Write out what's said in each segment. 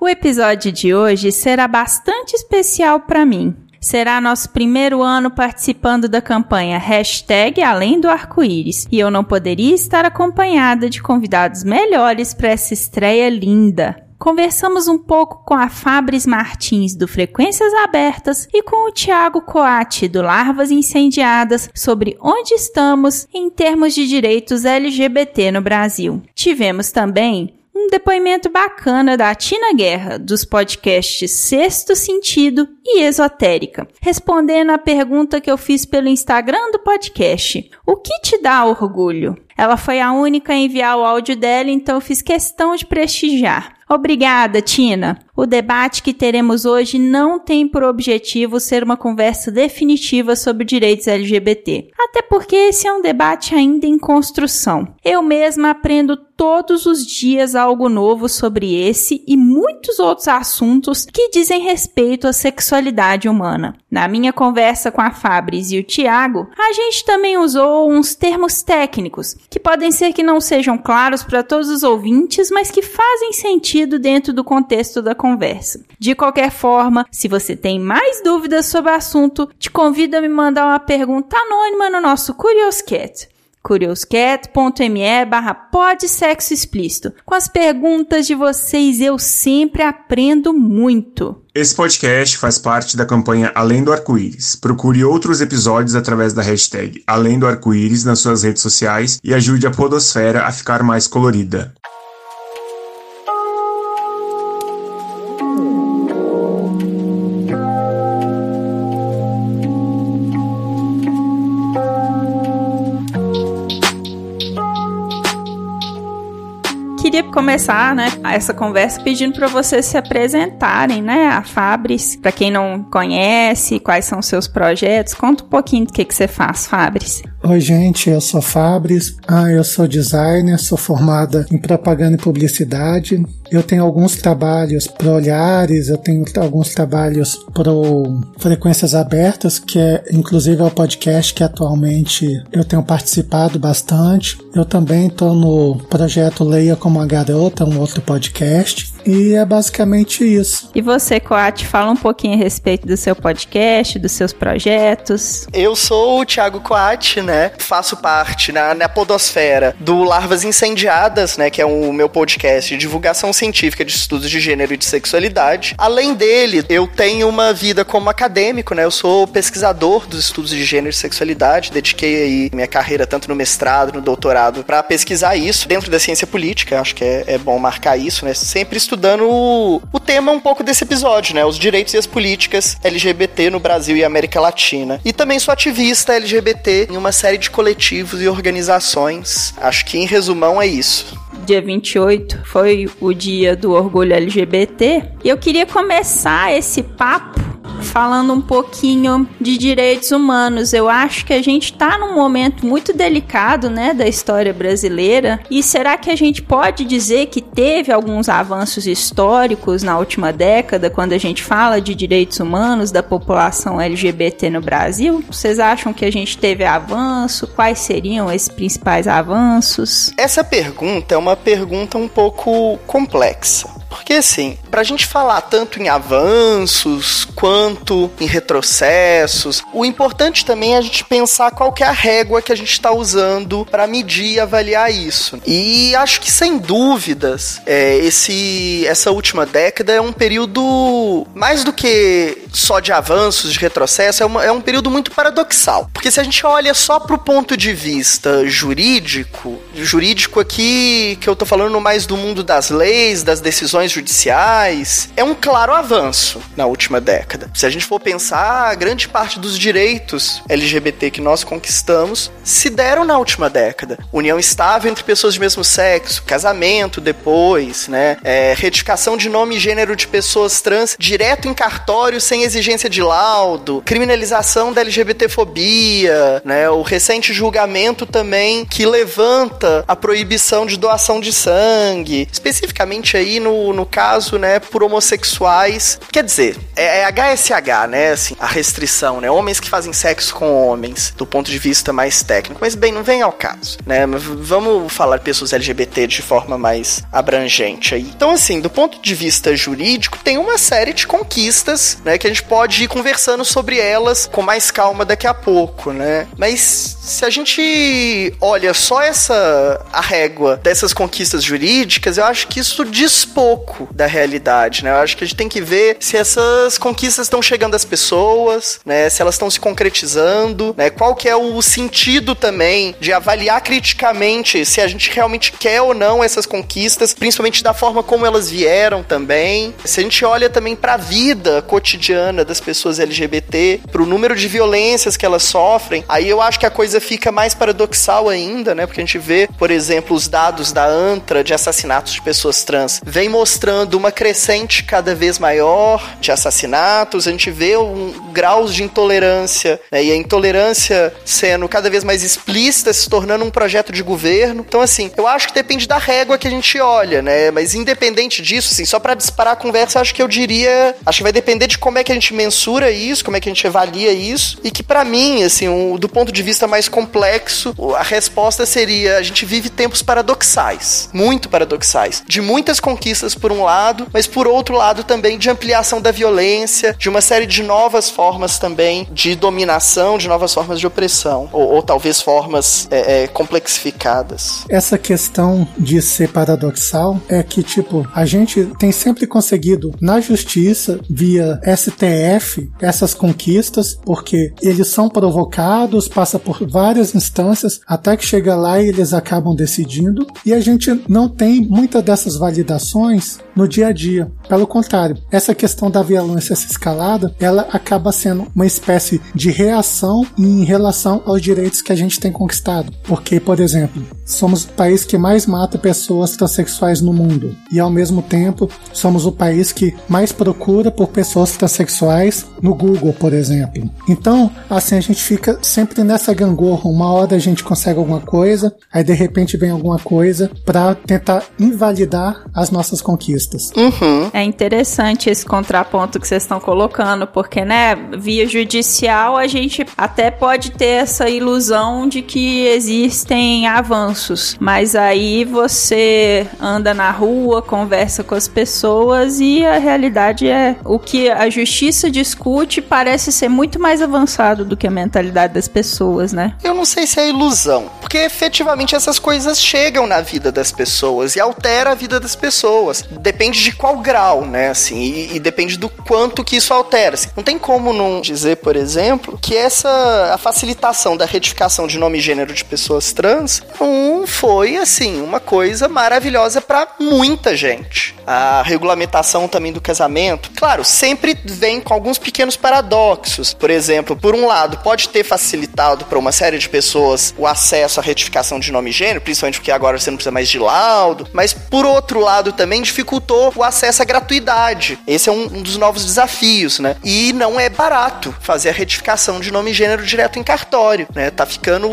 O episódio de hoje será bastante especial para mim. Será nosso primeiro ano participando da campanha Hashtag Além do Arco-Íris e eu não poderia estar acompanhada de convidados melhores para essa estreia linda. Conversamos um pouco com a Fabris Martins do Frequências Abertas e com o Tiago Coati do Larvas Incendiadas sobre onde estamos em termos de direitos LGBT no Brasil. Tivemos também um depoimento bacana da Tina Guerra, dos podcasts Sexto Sentido e Esotérica, respondendo a pergunta que eu fiz pelo Instagram do podcast: O que te dá orgulho? Ela foi a única a enviar o áudio dela, então eu fiz questão de prestigiar. Obrigada, Tina. O debate que teremos hoje não tem por objetivo ser uma conversa definitiva sobre direitos LGBT, até porque esse é um debate ainda em construção. Eu mesma aprendo todos os dias algo novo sobre esse e muitos outros assuntos que dizem respeito à sexualidade humana. Na minha conversa com a Fabris e o Tiago, a gente também usou uns termos técnicos que podem ser que não sejam claros para todos os ouvintes, mas que fazem sentido dentro do contexto da conversa. De qualquer forma, se você tem mais dúvidas sobre o assunto, te convido a me mandar uma pergunta anônima no nosso Curioscat curioscat.me barra explícito. Com as perguntas de vocês eu sempre aprendo muito. Esse podcast faz parte da campanha Além do Arco-Íris. Procure outros episódios através da hashtag Além do Arco-Íris nas suas redes sociais e ajude a podosfera a ficar mais colorida. Começar, né, essa conversa pedindo para vocês se apresentarem, né, a Fabris. Para quem não conhece, quais são os seus projetos, conta um pouquinho do que que você faz, Fabris. Oi, gente, eu sou Fabris. Ah, eu sou designer, sou formada em propaganda e publicidade. Eu tenho alguns trabalhos para Olhares, eu tenho alguns trabalhos para Frequências Abertas, que é inclusive é o podcast que atualmente eu tenho participado bastante. Eu também estou no projeto Leia como a Garota, um outro podcast. E é basicamente isso. E você, Coate, fala um pouquinho a respeito do seu podcast, dos seus projetos. Eu sou o Thiago Coate, né? Faço parte na, na podosfera do Larvas Incendiadas, né? Que é o meu podcast de divulgação científica de estudos de gênero e de sexualidade. Além dele, eu tenho uma vida como acadêmico, né? Eu sou pesquisador dos estudos de gênero e sexualidade. Dediquei aí minha carreira tanto no mestrado, no doutorado, para pesquisar isso dentro da ciência política. Acho que é, é bom marcar isso, né? Sempre estudando estudando o, o tema um pouco desse episódio, né? Os direitos e as políticas LGBT no Brasil e América Latina. E também sou ativista LGBT em uma série de coletivos e organizações. Acho que em resumão é isso dia 28 foi o dia do orgulho LGBT. E eu queria começar esse papo falando um pouquinho de direitos humanos. Eu acho que a gente está num momento muito delicado, né, da história brasileira. E será que a gente pode dizer que teve alguns avanços históricos na última década quando a gente fala de direitos humanos da população LGBT no Brasil? Vocês acham que a gente teve avanço? Quais seriam esses principais avanços? Essa pergunta é uma pergunta um pouco complexa. Porque assim, pra gente falar tanto em avanços quanto em retrocessos, o importante também é a gente pensar qual que é a régua que a gente está usando para medir e avaliar isso. E acho que sem dúvidas, é, esse, essa última década é um período mais do que só de avanços, de retrocesso, é, uma, é um período muito paradoxal. Porque se a gente olha só pro ponto de vista jurídico, jurídico aqui que eu tô falando mais do mundo das leis, das decisões judiciais, é um claro avanço na última década. Se a gente for pensar, grande parte dos direitos LGBT que nós conquistamos se deram na última década. União estável entre pessoas de mesmo sexo, casamento depois, né? É, retificação de nome e gênero de pessoas trans direto em cartório sem exigência de laudo, criminalização da LGBTfobia, né? O recente julgamento também que levanta a proibição de doação de sangue, especificamente aí no, no caso, né, por homossexuais. Quer dizer, é, é HSH, né, assim, a restrição, né? Homens que fazem sexo com homens, do ponto de vista mais técnico. Mas bem, não vem ao caso, né? Vamos falar pessoas LGBT de forma mais abrangente aí. Então, assim, do ponto de vista jurídico, tem uma série de conquistas, né, que a gente pode ir conversando sobre elas com mais calma daqui a pouco, né? Mas se a gente olha só essa a régua dessas conquistas jurídicas, eu acho que isso diz pouco da realidade, né? Eu acho que a gente tem que ver se essas conquistas estão chegando às pessoas, né? Se elas estão se concretizando, né? Qual que é o sentido também de avaliar criticamente se a gente realmente quer ou não essas conquistas, principalmente da forma como elas vieram também. Se a gente olha também para a vida cotidiana das pessoas LGBT, para o número de violências que elas sofrem, aí eu acho que a coisa fica mais paradoxal ainda, né? Porque a gente vê, por exemplo, os dados da ANTRA de assassinatos de pessoas trans vem mostrando uma crescente cada vez maior de assassinatos, a gente vê um graus de intolerância, né? E a intolerância sendo cada vez mais explícita, se tornando um projeto de governo. Então, assim, eu acho que depende da régua que a gente olha, né? Mas independente disso, assim, só para disparar a conversa, acho que eu diria, acho que vai depender de como é que a gente mensura isso, como é que a gente avalia isso, e que para mim, assim, um, do ponto de vista mais complexo, a resposta seria: a gente vive tempos paradoxais, muito paradoxais, de muitas conquistas por um lado, mas por outro lado também de ampliação da violência, de uma série de novas formas também de dominação, de novas formas de opressão, ou, ou talvez formas é, é, complexificadas. Essa questão de ser paradoxal é que, tipo, a gente tem sempre conseguido na justiça, via STF, essas conquistas, porque eles são provocados, passa por várias instâncias, até que chega lá e eles acabam decidindo, e a gente não tem muitas dessas validações no dia a dia. Pelo contrário, essa questão da violência escalada, ela acaba sendo uma espécie de reação em relação aos direitos que a gente tem conquistado. Porque, por exemplo, somos o país que mais mata pessoas transexuais no mundo e ao mesmo tempo somos o país que mais procura por pessoas transexuais no Google, por exemplo. Então, assim a gente fica sempre nessa gangorra, uma hora a gente consegue alguma coisa, aí de repente vem alguma coisa para tentar invalidar as nossas conquistas. Uhum. É interessante esse contraponto que vocês estão colocando, porque, né, via judicial a gente até pode ter essa ilusão de que existem avanços, mas aí você anda na rua, conversa com as pessoas e a realidade é o que a justiça discute parece ser muito mais avançado do que a mentalidade das pessoas, né? Eu não sei se é ilusão, porque efetivamente essas coisas chegam na vida das pessoas e altera a vida das pessoas. Depende de qual grau, né? Assim, e, e depende do quanto que isso altera. Assim, não tem como não dizer, por exemplo, que essa a facilitação da retificação de nome e gênero de pessoas trans não foi assim uma coisa maravilhosa para muita gente. A regulamentação também do casamento, claro, sempre vem com alguns pequenos paradoxos. Por exemplo, por um lado, pode ter facilitado para uma série de pessoas o acesso à retificação de nome e gênero, principalmente porque agora você não precisa mais de laudo, mas por outro lado também dificultou o acesso à gratuidade. Esse é um, um dos novos desafios, né? E não é barato fazer a retificação de nome e gênero direto em cartório, né? Tá ficando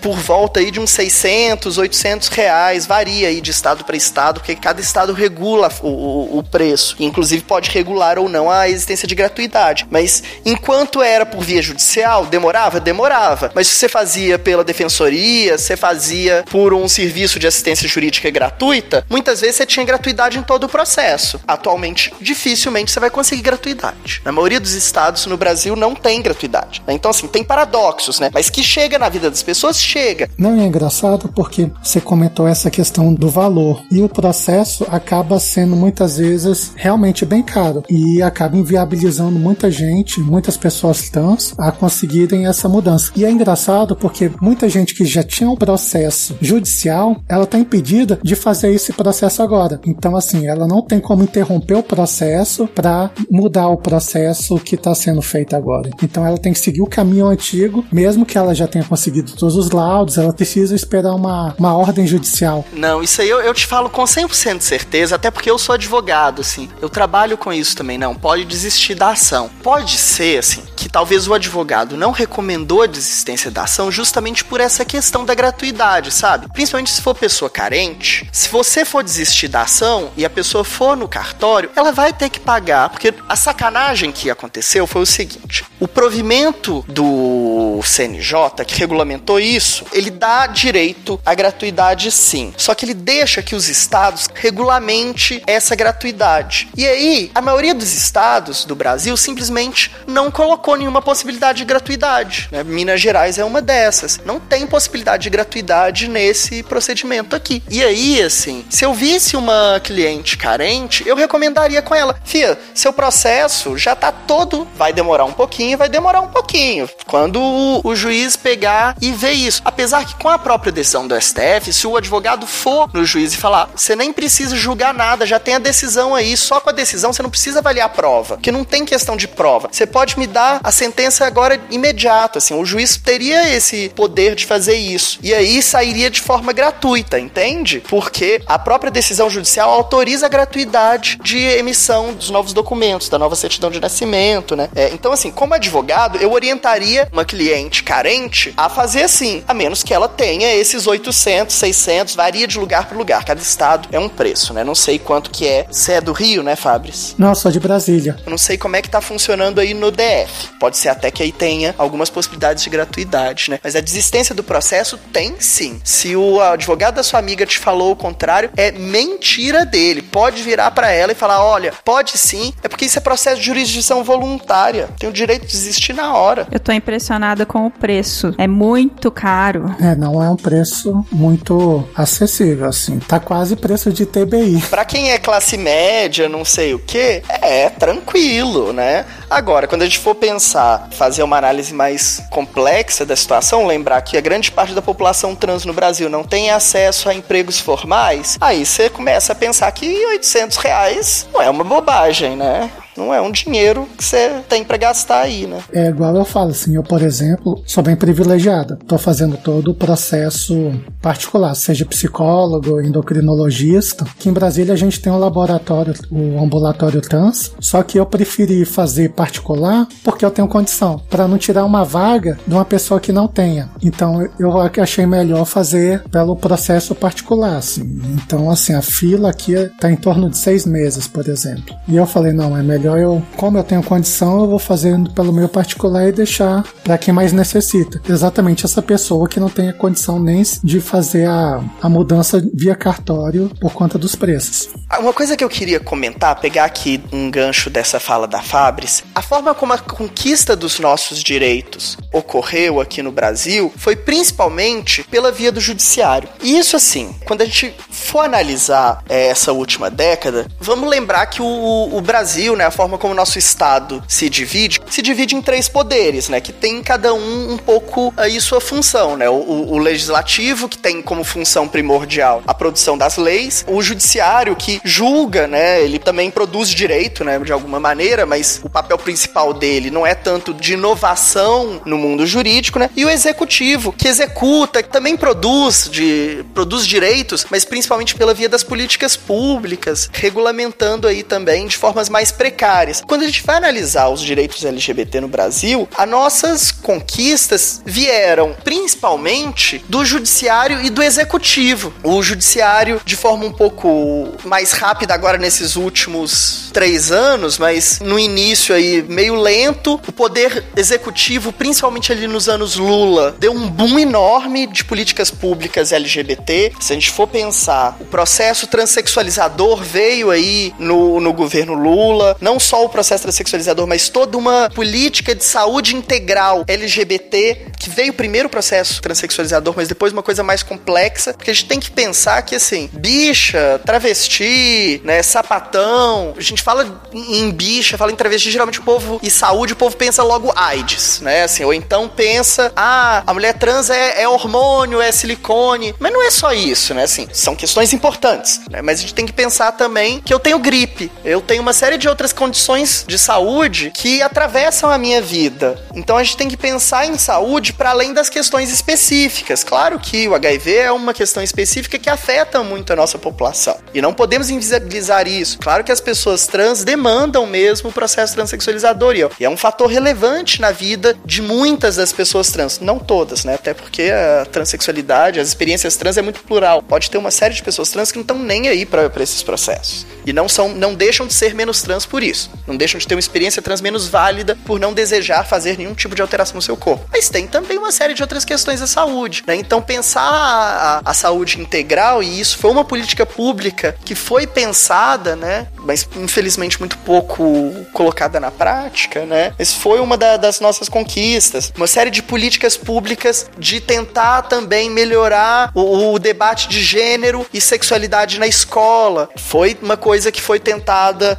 por volta aí de uns 600, 800 reais, varia aí de estado para estado, porque cada estado regula o, o, o preço, inclusive pode regular ou não a existência de gratuidade. Mas enquanto era por via judicial, demorava? Demorava. Mas se você fazia pela defensoria, você fazia por um serviço de assistência jurídica gratuita, muitas vezes você tinha gratuidade em todo o processo. Atualmente, dificilmente você vai conseguir gratuidade. Na maioria dos estados no Brasil não tem gratuidade. Né? Então, assim, tem paradoxos, né? Mas que chega na vida das pessoas, chega. Não é engraçado porque você comentou essa questão do valor e o processo acaba sendo muitas vezes realmente bem caro e acaba inviabilizando muita gente, muitas pessoas trans a conseguirem essa mudança. E é engraçado porque muita gente que já tinha um processo judicial, ela está impedida de fazer esse processo agora. Então, assim, ela não tem como interromper o processo para mudar o processo que está sendo feito agora. Então ela tem que seguir o caminho antigo, mesmo que ela já tenha conseguido todos os laudos, ela precisa esperar uma, uma ordem judicial. Não, isso aí eu, eu te falo com 100% de certeza, até porque eu sou advogado, assim. Eu trabalho com isso também, não. Pode desistir da ação. Pode ser, assim, que talvez o advogado não recomendou a desistência da ação justamente por essa questão da gratuidade, sabe? Principalmente se for pessoa carente. Se você for desistir da ação e a pessoa for no cartório, ela vai ter que pagar, porque a sacanagem que aconteceu foi o seguinte: o provimento do CNJ, que regulamentou isso, ele dá direito à gratuidade sim. Só que ele deixa que os estados regulamente essa gratuidade. E aí, a maioria dos estados do Brasil simplesmente não colocou nenhuma possibilidade de gratuidade. Né? Minas Gerais é uma dessas. Não tem possibilidade de gratuidade nesse procedimento aqui. E aí, assim, se eu visse uma cliente carente, eu recomendaria com ela: Fia, seu processo já tá todo. Vai demorar um pouquinho, vai demorar um pouquinho. Quando o, o juiz pegar e ver isso. Apesar que com a própria decisão do STF, se o advogado for no juiz e falar: você nem precisa julgar nada, já tem a decisão aí, só com a decisão você não precisa avaliar a prova, que não tem questão de prova. Você pode me dar a sentença agora imediata, assim, o juiz teria esse poder de fazer isso. E aí sairia de forma gratuita, entende? Porque a própria decisão judicial autoriza a gratuidade de emissão dos novos documentos, da nova certidão de nascimento, né? É, então, assim, como advogado, eu orientaria uma cliente carente a fazer assim, a menos que ela tenha esses 800, 600, varia de lugar para lugar. Cada estado é um preço, né? Não sei quanto que é. Você é do Rio, né, Fabris? Não, sou de Brasília. Eu não sei como é que tá funcionando aí no DF. Pode ser até que aí tenha algumas possibilidades de gratuidade, né? Mas a desistência do processo tem sim. Se o advogado da sua amiga te falou o contrário, é mentira dele. Pode virar para ela e falar: olha, pode sim, é porque isso é processo de jurisdição voluntária. Tem o direito de desistir na hora. Eu tô impressionada com o preço. É muito caro. É, não é um preço muito acessível, assim. Tá quase preço de TBI. Para quem é classe média, não sei o que, é tranquilo, né? Agora, quando a gente for pensar, fazer uma análise mais complexa da situação, lembrar que a grande parte da população trans no Brasil não tem acesso a empregos formais, aí você começa a pensar que 800 reais não é uma bobagem, né? Não é um dinheiro que você tem para gastar aí, né? É igual eu falo, assim, eu, por exemplo, sou bem privilegiada. Tô fazendo todo o processo particular, seja psicólogo, endocrinologista, que em Brasília a gente tem um laboratório, o ambulatório trans, só que eu preferi fazer particular porque eu tenho condição, para não tirar uma vaga de uma pessoa que não tenha. Então eu achei melhor fazer pelo processo particular, assim. Então, assim, a fila aqui tá em torno de seis meses, por exemplo. E eu falei, não, é melhor eu, como eu tenho condição, eu vou fazendo pelo meu particular e deixar para quem mais necessita. Exatamente essa pessoa que não tem a condição nem de fazer a, a mudança via cartório por conta dos preços. Uma coisa que eu queria comentar, pegar aqui um gancho dessa fala da Fabris, a forma como a conquista dos nossos direitos ocorreu aqui no Brasil foi principalmente pela via do judiciário. E isso assim, quando a gente for analisar é, essa última década, vamos lembrar que o, o Brasil, né, forma como o nosso estado se divide, se divide em três poderes, né, que tem cada um um pouco aí sua função, né, o, o legislativo que tem como função primordial a produção das leis, o judiciário que julga, né, ele também produz direito, né, de alguma maneira, mas o papel principal dele não é tanto de inovação no mundo jurídico, né, e o executivo que executa, que também produz de produz direitos, mas principalmente pela via das políticas públicas, regulamentando aí também de formas mais precárias. Quando a gente vai analisar os direitos LGBT no Brasil, as nossas conquistas vieram principalmente do judiciário e do executivo. O judiciário, de forma um pouco mais rápida agora nesses últimos três anos, mas no início aí meio lento, o poder executivo, principalmente ali nos anos Lula, deu um boom enorme de políticas públicas LGBT. Se a gente for pensar, o processo transexualizador veio aí no, no governo Lula, não só o processo transexualizador, mas toda uma política de saúde integral LGBT que veio primeiro o processo transexualizador, mas depois uma coisa mais complexa, porque a gente tem que pensar que, assim, bicha, travesti, né, sapatão, a gente fala em bicha, fala em travesti, geralmente o povo, e saúde, o povo pensa logo AIDS, né, assim, ou então pensa, ah, a mulher trans é, é hormônio, é silicone, mas não é só isso, né, assim, são questões importantes, né, mas a gente tem que pensar também que eu tenho gripe, eu tenho uma série de outras condições de saúde que atravessam a minha vida. Então a gente tem que pensar em saúde para além das questões específicas. Claro que o HIV é uma questão específica que afeta muito a nossa população. E não podemos invisibilizar isso. Claro que as pessoas trans demandam mesmo o processo transexualizador. E é um fator relevante na vida de muitas das pessoas trans. Não todas, né? Até porque a transexualidade, as experiências trans é muito plural. Pode ter uma série de pessoas trans que não estão nem aí para esses processos. E não são, não deixam de ser menos trans por isso. Não deixam de ter uma experiência trans menos válida por não desejar fazer nenhum tipo de alteração no seu corpo. Mas tem também uma série de outras questões da saúde, né? Então pensar a, a, a saúde integral e isso foi uma política pública que foi pensada, né? Mas infelizmente muito pouco colocada na prática, né? Mas foi uma da, das nossas conquistas. Uma série de políticas públicas de tentar também melhorar o, o debate de gênero e sexualidade na escola. Foi uma coisa que foi tentada.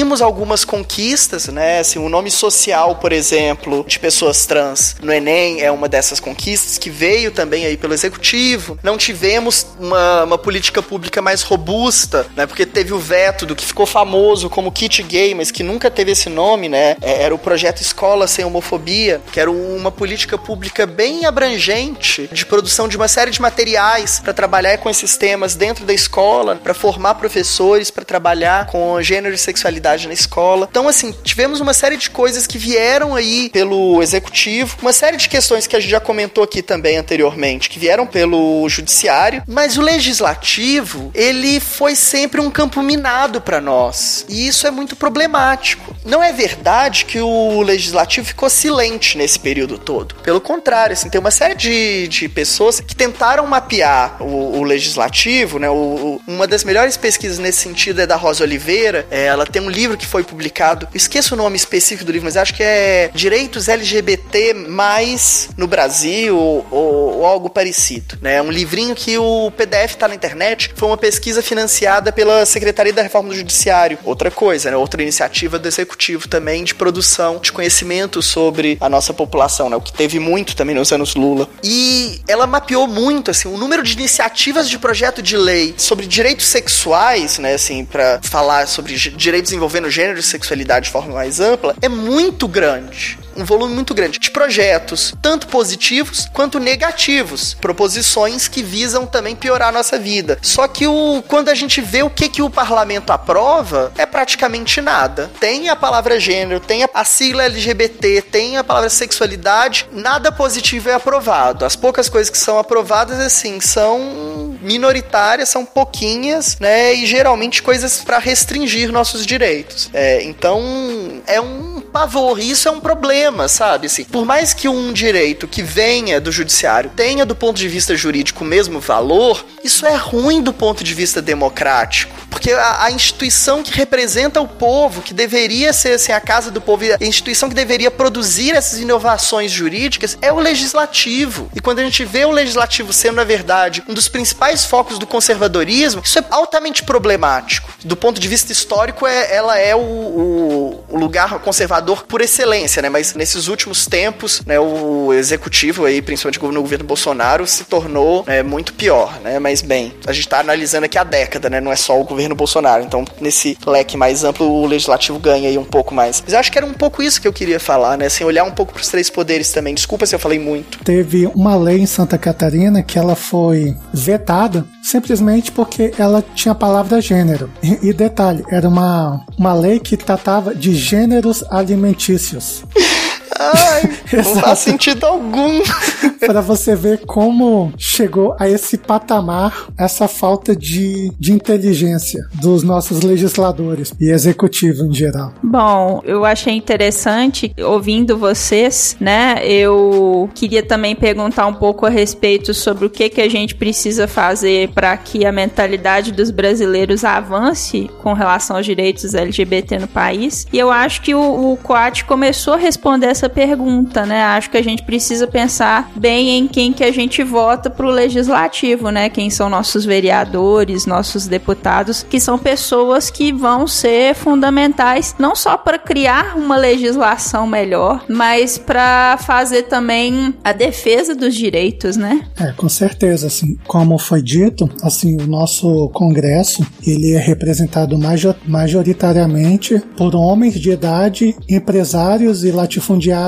Conseguimos algumas conquistas, né? Assim, o nome social, por exemplo, de pessoas trans no Enem é uma dessas conquistas que veio também aí pelo executivo. Não tivemos uma, uma política pública mais robusta, né? Porque teve o veto do que ficou famoso como kit gay, mas que nunca teve esse nome, né? É, era o projeto Escola Sem Homofobia, que era uma política pública bem abrangente de produção de uma série de materiais para trabalhar com esses temas dentro da escola, para formar professores, para trabalhar com gênero e sexualidade na escola. Então, assim, tivemos uma série de coisas que vieram aí pelo executivo, uma série de questões que a gente já comentou aqui também anteriormente, que vieram pelo judiciário, mas o legislativo, ele foi sempre um campo minado para nós. E isso é muito problemático. Não é verdade que o legislativo ficou silente nesse período todo. Pelo contrário, assim, tem uma série de, de pessoas que tentaram mapear o, o legislativo, né? O, o, uma das melhores pesquisas nesse sentido é da Rosa Oliveira. É, ela tem um livro que foi publicado, esqueço o nome específico do livro, mas acho que é Direitos LGBT mais no Brasil ou, ou algo parecido. Né? É um livrinho que o PDF está na internet. Foi uma pesquisa financiada pela Secretaria da Reforma do Judiciário. Outra coisa, né? outra iniciativa do Executivo também de produção de conhecimento sobre a nossa população, né? o que teve muito também nos anos Lula. E ela mapeou muito assim, o número de iniciativas de projeto de lei sobre direitos sexuais, né, assim, para falar sobre direitos envolvendo gênero e sexualidade de forma mais ampla, é muito grande um volume muito grande de projetos, tanto positivos quanto negativos, proposições que visam também piorar a nossa vida. Só que o, quando a gente vê o que, que o parlamento aprova, é praticamente nada. Tem a palavra gênero, tem a, a sigla LGBT, tem a palavra sexualidade, nada positivo é aprovado. As poucas coisas que são aprovadas, assim, são minoritárias, são pouquinhas, né? E geralmente coisas para restringir nossos direitos. É, então, é um pavor, isso é um problema problema, sabe? Assim, por mais que um direito que venha do judiciário tenha do ponto de vista jurídico o mesmo valor, isso é ruim do ponto de vista democrático. Porque a, a instituição que representa o povo, que deveria ser assim, a casa do povo, a instituição que deveria produzir essas inovações jurídicas é o legislativo. E quando a gente vê o legislativo sendo, na verdade, um dos principais focos do conservadorismo, isso é altamente problemático. Do ponto de vista histórico, é, ela é o, o, o lugar conservador por excelência, né? Mas nesses últimos tempos, né, o executivo aí, principalmente no governo Bolsonaro, se tornou é, muito pior, né? Mas bem, a gente está analisando aqui a década, né? Não é só o governo Bolsonaro. Então, nesse leque mais amplo, o legislativo ganha aí um pouco mais. Mas eu acho que era um pouco isso que eu queria falar, né? Assim, olhar um pouco para os três poderes também. Desculpa se eu falei muito. Teve uma lei em Santa Catarina que ela foi vetada simplesmente porque ela tinha a palavra gênero. E, e detalhe, era uma, uma lei que tratava de gêneros alimentícios. Ai, não faz sentido algum. para você ver como chegou a esse patamar essa falta de, de inteligência dos nossos legisladores e executivo em geral. Bom, eu achei interessante ouvindo vocês, né? Eu queria também perguntar um pouco a respeito sobre o que que a gente precisa fazer para que a mentalidade dos brasileiros avance com relação aos direitos LGBT no país. E eu acho que o, o Coat começou a responder essa pergunta, né? Acho que a gente precisa pensar bem em quem que a gente vota pro legislativo, né? Quem são nossos vereadores, nossos deputados, que são pessoas que vão ser fundamentais não só para criar uma legislação melhor, mas para fazer também a defesa dos direitos, né? É, com certeza, assim, como foi dito, assim, o nosso Congresso, ele é representado majoritariamente por homens de idade, empresários e latifundiários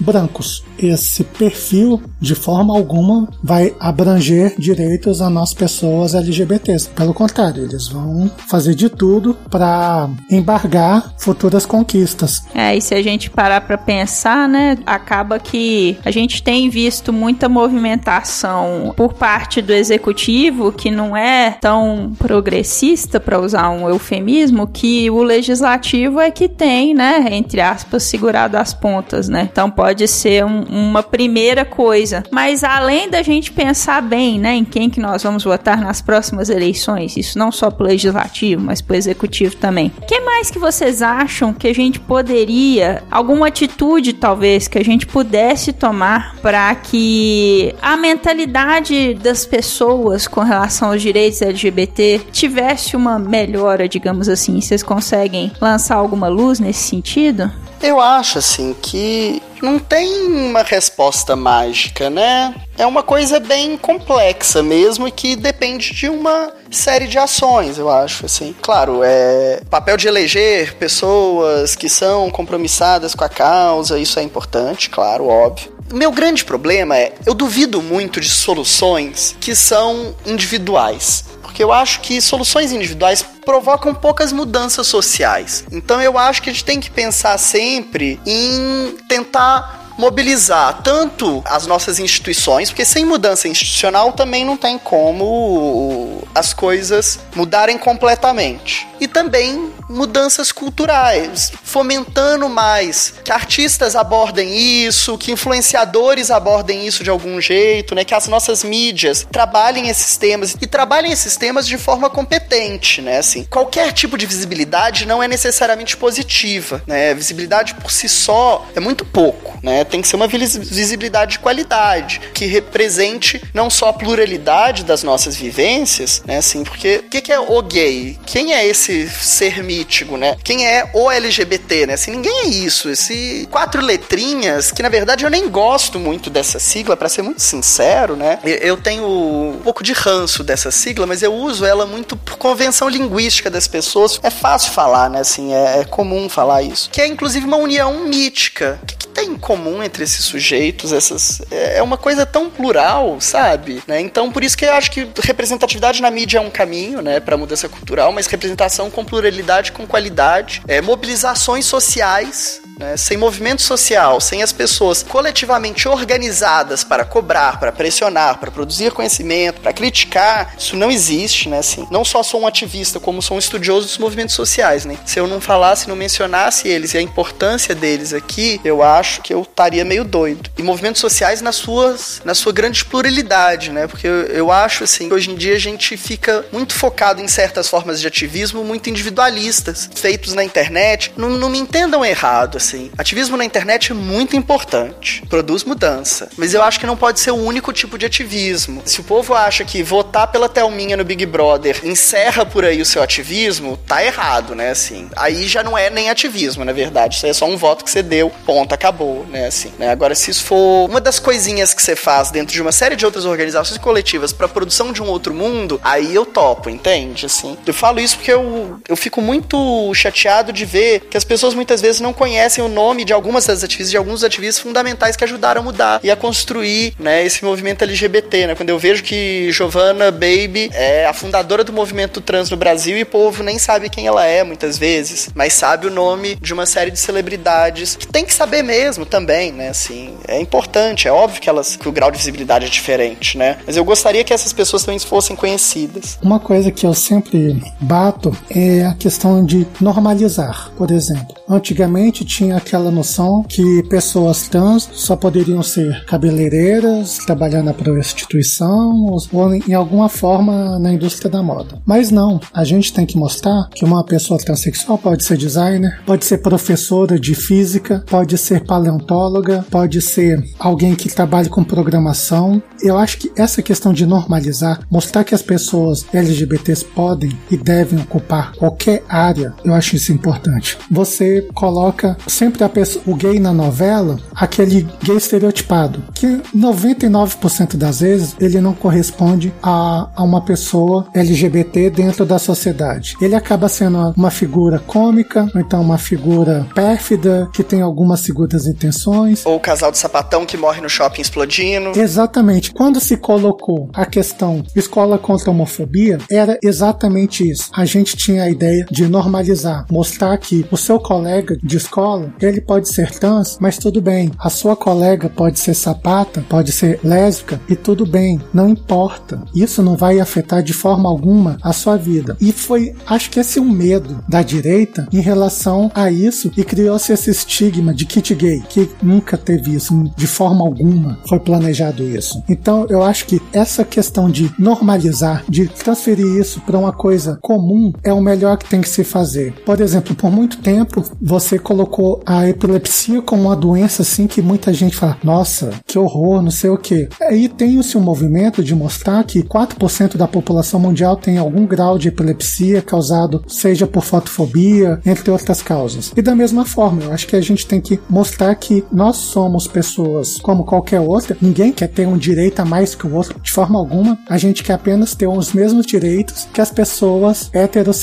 brancos. Esse perfil, de forma alguma, vai abranger direitos a nós pessoas LGBTs. Pelo contrário, eles vão fazer de tudo para embargar futuras conquistas. É, e se a gente parar para pensar, né, acaba que a gente tem visto muita movimentação por parte do executivo que não é tão progressista, para usar um eufemismo, que o legislativo é que tem, né, entre aspas, segurado as pontas, né? Então pode ser um, uma primeira coisa. Mas além da gente pensar bem, né, em quem que nós vamos votar nas próximas eleições, isso não só pro legislativo, mas pro executivo também. O que mais que vocês acham que a gente poderia, alguma atitude talvez que a gente pudesse tomar para que a mentalidade das pessoas com relação aos direitos LGBT tivesse uma melhora, digamos assim? Vocês conseguem lançar alguma luz nesse sentido? Eu acho assim que não tem uma resposta mágica, né? É uma coisa bem complexa mesmo e que depende de uma série de ações, eu acho, assim. Claro, é papel de eleger pessoas que são compromissadas com a causa, isso é importante, claro, óbvio. Meu grande problema é, eu duvido muito de soluções que são individuais porque eu acho que soluções individuais provocam poucas mudanças sociais. Então eu acho que a gente tem que pensar sempre em tentar mobilizar tanto as nossas instituições, porque sem mudança institucional também não tem como as coisas mudarem completamente. E também mudanças culturais, fomentando mais que artistas abordem isso, que influenciadores abordem isso de algum jeito, né? Que as nossas mídias trabalhem esses temas e trabalhem esses temas de forma competente, né? Assim, qualquer tipo de visibilidade não é necessariamente positiva, né? Visibilidade por si só é muito pouco, né? Tem que ser uma visibilidade de qualidade que represente não só a pluralidade das nossas vivências, né? Assim, porque o que, é o gay? Quem é esse ser mítico? mítico, né? Quem é o LGBT, né? Assim, ninguém é isso. Esse quatro letrinhas, que na verdade eu nem gosto muito dessa sigla, para ser muito sincero, né? Eu tenho um pouco de ranço dessa sigla, mas eu uso ela muito por convenção linguística das pessoas. É fácil falar, né? Assim, é, é comum falar isso. Que é inclusive uma união mítica. O que, que tem em comum entre esses sujeitos? Essas é, é uma coisa tão plural, sabe? Né? Então, por isso que eu acho que representatividade na mídia é um caminho, né, para mudança cultural, mas representação com pluralidade com qualidade, é, mobilizações sociais né? Sem movimento social, sem as pessoas coletivamente organizadas para cobrar, para pressionar, para produzir conhecimento, para criticar, isso não existe, né? Assim, não só sou um ativista, como sou um estudioso dos movimentos sociais, né? Se eu não falasse, não mencionasse eles e a importância deles aqui, eu acho que eu estaria meio doido. E movimentos sociais nas suas, na sua grande pluralidade, né? Porque eu, eu acho assim, que hoje em dia a gente fica muito focado em certas formas de ativismo muito individualistas, feitos na internet. Não, não me entendam errado, assim. Ativismo na internet é muito importante, produz mudança. Mas eu acho que não pode ser o único tipo de ativismo. Se o povo acha que votar pela Thelminha no Big Brother encerra por aí o seu ativismo, tá errado, né? Assim, aí já não é nem ativismo, na verdade. Isso é só um voto que você deu, ponto, acabou, né? Assim, né? Agora, se isso for uma das coisinhas que você faz dentro de uma série de outras organizações coletivas para produção de um outro mundo, aí eu topo, entende? Assim, eu falo isso porque eu, eu fico muito chateado de ver que as pessoas muitas vezes não conhecem o nome de algumas das ativistas, de alguns ativistas fundamentais que ajudaram a mudar e a construir, né, esse movimento LGBT, né? Quando eu vejo que Giovanna Baby é a fundadora do movimento trans no Brasil e o povo nem sabe quem ela é muitas vezes, mas sabe o nome de uma série de celebridades que tem que saber mesmo também, né? Assim, é importante, é óbvio que elas que o grau de visibilidade é diferente, né? Mas eu gostaria que essas pessoas também fossem conhecidas. Uma coisa que eu sempre bato é a questão de normalizar, por exemplo. Antigamente tinha aquela noção que pessoas trans só poderiam ser cabeleireiras, trabalhar na prostituição ou em alguma forma na indústria da moda. Mas não, a gente tem que mostrar que uma pessoa transexual pode ser designer, pode ser professora de física, pode ser paleontóloga, pode ser alguém que trabalhe com programação. Eu acho que essa questão de normalizar, mostrar que as pessoas LGBTs podem e devem ocupar qualquer área, eu acho isso importante. Você coloca sempre a pessoa, o gay na novela, aquele gay estereotipado, que 99% das vezes ele não corresponde a, a uma pessoa LGBT dentro da sociedade. Ele acaba sendo uma figura cômica, ou então uma figura pérfida, que tem algumas segundas intenções. Ou o casal de sapatão que morre no shopping explodindo. Exatamente. Quando se colocou a questão escola contra a homofobia, era exatamente isso. A gente tinha a ideia de normalizar, mostrar que o seu colega de escola, ele pode ser trans, mas tudo bem. A sua colega pode ser sapata, pode ser lésbica e tudo bem, não importa. Isso não vai afetar de forma alguma a sua vida. E foi, acho que esse é um medo da direita em relação a isso e criou-se esse estigma de kit gay, que nunca teve isso, de forma alguma foi planejado isso. Então eu acho que essa questão de normalizar, de transferir isso para uma coisa comum é o melhor que tem que se fazer. Por exemplo, por muito tempo você colocou a epilepsia como uma doença assim que muita gente fala, nossa, que horror, não sei o que. Aí tem-se um movimento de mostrar que 4% da população mundial tem algum grau de epilepsia causado seja por fotofobia, entre outras causas. E da mesma forma, eu acho que a gente tem que mostrar que nós somos pessoas como qualquer outra, ninguém quer ter um direito a mais que o outro de forma alguma, a gente quer apenas ter os mesmos direitos que as pessoas heterossexuais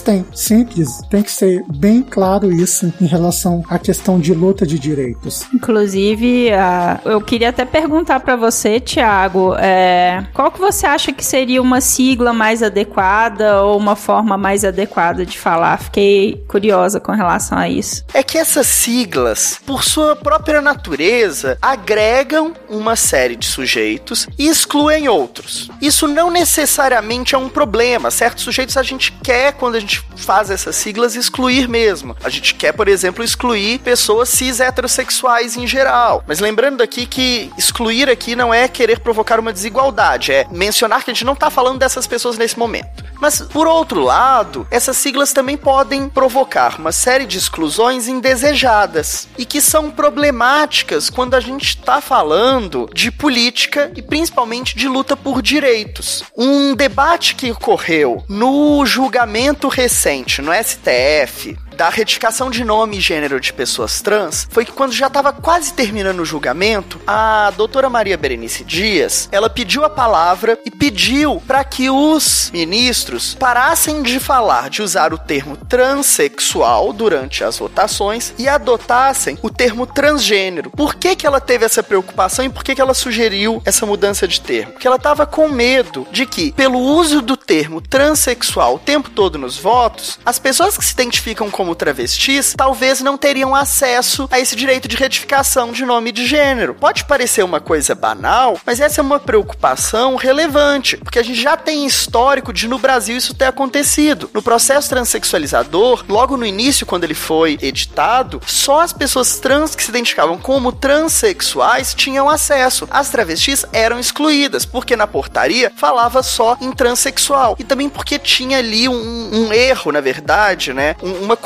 têm. Simples, tem que ser bem claro isso em relação à questão de luta de direitos. Inclusive, uh, eu queria até perguntar para você, Tiago, é, qual que você acha que seria uma sigla mais adequada ou uma forma mais adequada de falar? Fiquei curiosa com relação a isso. É que essas siglas, por sua própria natureza, agregam uma série de sujeitos e excluem outros. Isso não necessariamente é um problema. Certos sujeitos a gente quer, quando a gente faz essas siglas, excluir mesmo. A gente quer, por exemplo, excluir pessoas cis heterossexuais em geral. Mas lembrando aqui que excluir aqui não é querer provocar uma desigualdade, é mencionar que a gente não está falando dessas pessoas nesse momento. Mas, por outro lado, essas siglas também podem provocar uma série de exclusões indesejadas e que são problemáticas quando a gente está falando de política e principalmente de luta por direitos. Um debate que ocorreu no julgamento recente no STF da retificação de nome e gênero de pessoas trans foi que quando já estava quase terminando o julgamento, a doutora Maria Berenice Dias, ela pediu a palavra e pediu para que os ministros parassem de falar, de usar o termo transexual durante as votações e adotassem o termo transgênero. Por que que ela teve essa preocupação e por que que ela sugeriu essa mudança de termo? Porque ela estava com medo de que, pelo uso do termo transexual o tempo todo nos votos, as pessoas que se identificam com como travestis, talvez não teriam acesso a esse direito de retificação de nome de gênero. Pode parecer uma coisa banal, mas essa é uma preocupação relevante, porque a gente já tem histórico de no Brasil isso ter acontecido. No processo transexualizador, logo no início, quando ele foi editado, só as pessoas trans que se identificavam como transexuais tinham acesso. As travestis eram excluídas, porque na portaria falava só em transexual. E também porque tinha ali um, um erro, na verdade, né? Um, uma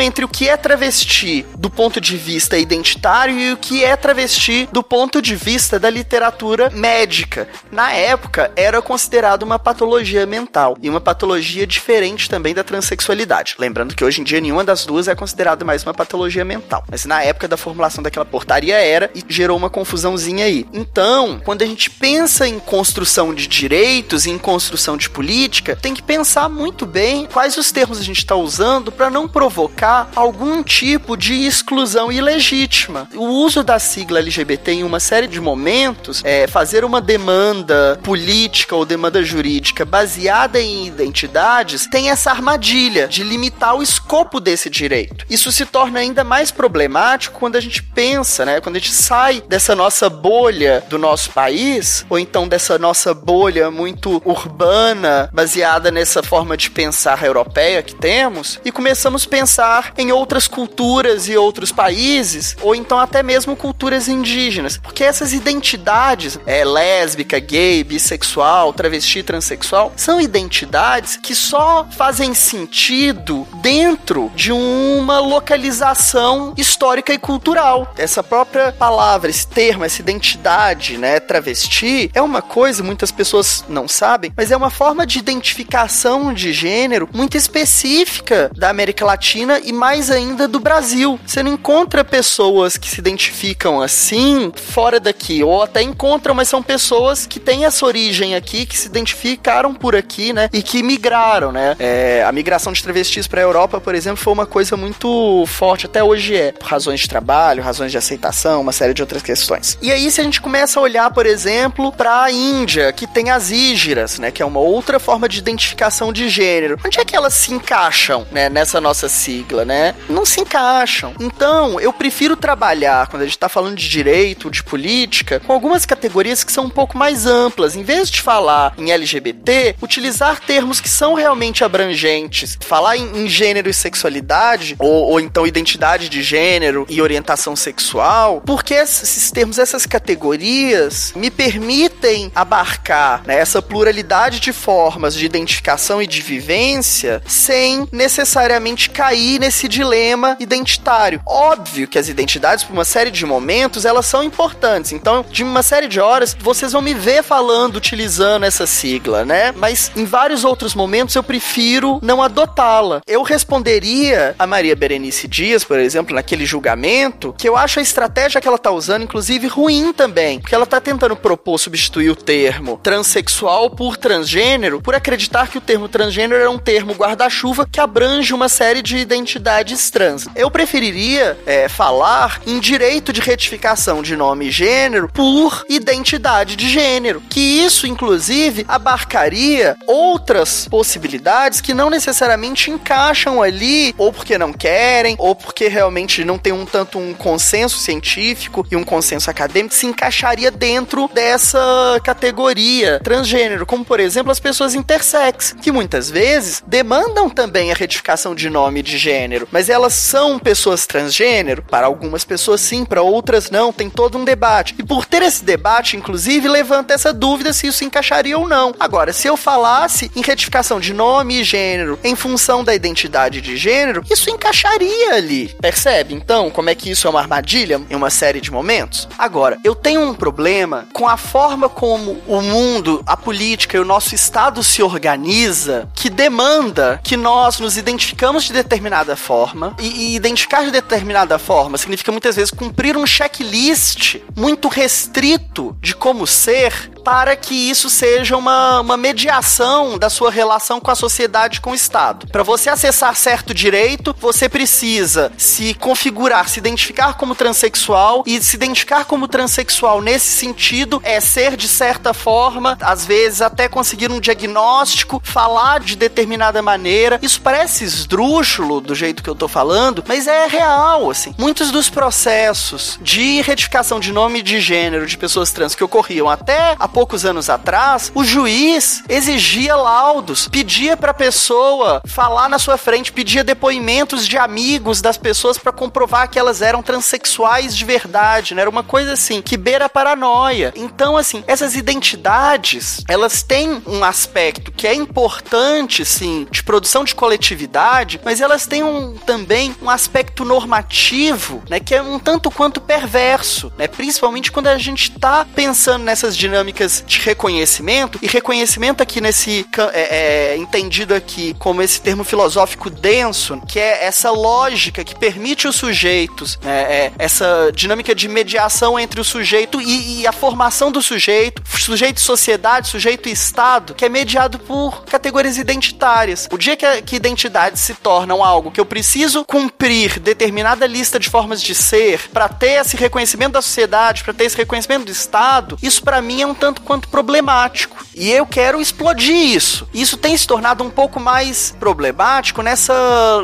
entre o que é travesti do ponto de vista identitário e o que é travesti do ponto de vista da literatura médica. Na época, era considerado uma patologia mental e uma patologia diferente também da transexualidade. Lembrando que hoje em dia nenhuma das duas é considerada mais uma patologia mental. Mas na época da formulação daquela portaria era e gerou uma confusãozinha aí. Então, quando a gente pensa em construção de direitos e em construção de política, tem que pensar muito bem quais os termos a gente está usando para não provocar algum tipo de exclusão ilegítima. O uso da sigla LGBT em uma série de momentos, é, fazer uma demanda política ou demanda jurídica baseada em identidades, tem essa armadilha de limitar o escopo desse direito. Isso se torna ainda mais problemático quando a gente pensa, né, quando a gente sai dessa nossa bolha do nosso país, ou então dessa nossa bolha muito urbana, baseada nessa forma de pensar europeia que temos, e começamos pensar em outras culturas e outros países, ou então até mesmo culturas indígenas, porque essas identidades, é, lésbica, gay, bissexual, travesti, transexual, são identidades que só fazem sentido dentro de uma localização histórica e cultural. Essa própria palavra, esse termo, essa identidade, né, travesti, é uma coisa, muitas pessoas não sabem, mas é uma forma de identificação de gênero muito específica da América Latina e mais ainda do Brasil. Você não encontra pessoas que se identificam assim fora daqui, ou até encontram, mas são pessoas que têm essa origem aqui, que se identificaram por aqui, né, e que migraram, né. É, a migração de travestis para a Europa, por exemplo, foi uma coisa muito forte, até hoje é, por razões de trabalho, razões de aceitação, uma série de outras questões. E aí, se a gente começa a olhar, por exemplo, para a Índia, que tem as ígiras, né, que é uma outra forma de identificação de gênero, onde é que elas se encaixam, né, nessa nossa sigla, né? Não se encaixam. Então, eu prefiro trabalhar, quando a gente tá falando de direito, de política, com algumas categorias que são um pouco mais amplas. Em vez de falar em LGBT, utilizar termos que são realmente abrangentes. Falar em, em gênero e sexualidade, ou, ou então identidade de gênero e orientação sexual, porque esses termos, essas categorias, me permitem abarcar né, essa pluralidade de formas de identificação e de vivência sem necessariamente cair nesse dilema identitário. Óbvio que as identidades, por uma série de momentos, elas são importantes. Então, de uma série de horas, vocês vão me ver falando, utilizando essa sigla, né? Mas em vários outros momentos eu prefiro não adotá-la. Eu responderia a Maria Berenice Dias, por exemplo, naquele julgamento, que eu acho a estratégia que ela tá usando, inclusive, ruim também. Porque ela tá tentando propor substituir o termo transexual por transgênero, por acreditar que o termo transgênero é um termo guarda-chuva que abrange uma série de identidades trans. Eu preferiria é, falar em direito de retificação de nome e gênero por identidade de gênero, que isso, inclusive, abarcaria outras possibilidades que não necessariamente encaixam ali, ou porque não querem, ou porque realmente não tem um tanto um consenso científico e um consenso acadêmico se encaixaria dentro dessa categoria transgênero, como por exemplo as pessoas intersex, que muitas vezes demandam também a retificação de nome de gênero, mas elas são pessoas transgênero? Para algumas pessoas sim, para outras não, tem todo um debate. E por ter esse debate, inclusive, levanta essa dúvida se isso encaixaria ou não. Agora, se eu falasse em retificação de nome e gênero em função da identidade de gênero, isso encaixaria ali. Percebe então como é que isso é uma armadilha em uma série de momentos? Agora, eu tenho um problema com a forma como o mundo, a política e o nosso Estado se organiza que demanda que nós nos identificamos de determinada forma e, e identificar de determinada forma significa muitas vezes cumprir um checklist muito restrito de como ser para que isso seja uma, uma mediação da sua relação com a sociedade com o Estado. Para você acessar certo direito, você precisa se configurar, se identificar como transexual e se identificar como transexual nesse sentido é ser de certa forma, às vezes até conseguir um diagnóstico, falar de determinada maneira. Isso parece esdrúxulo do jeito que eu tô falando, mas é real, assim. Muitos dos processos de retificação de nome de gênero de pessoas trans que ocorriam até há poucos anos atrás, o juiz exigia laudos, pedia para a pessoa falar na sua frente, pedia depoimentos de amigos das pessoas para comprovar que elas eram transexuais de verdade, né? Era uma coisa assim que beira a paranoia. Então, assim, essas identidades, elas têm um aspecto que é importante, sim, de produção de coletividade, mas elas têm um, também um aspecto normativo, né, que é um tanto quanto perverso, né? Principalmente quando a gente está pensando nessas dinâmicas de reconhecimento, e reconhecimento aqui nesse é, é, entendido aqui como esse termo filosófico denso, que é essa lógica que permite os sujeitos, né, é, essa dinâmica de mediação entre o sujeito e, e a formação do sujeito, sujeito sociedade, sujeito Estado, que é mediado por categorias identitárias. O dia que, que identidades se tornam algo que eu preciso cumprir determinada lista de formas de ser para ter esse reconhecimento da sociedade, para ter esse reconhecimento do Estado, isso para mim é um tanto quanto problemático. E eu quero explodir isso. Isso tem se tornado um pouco mais problemático nessa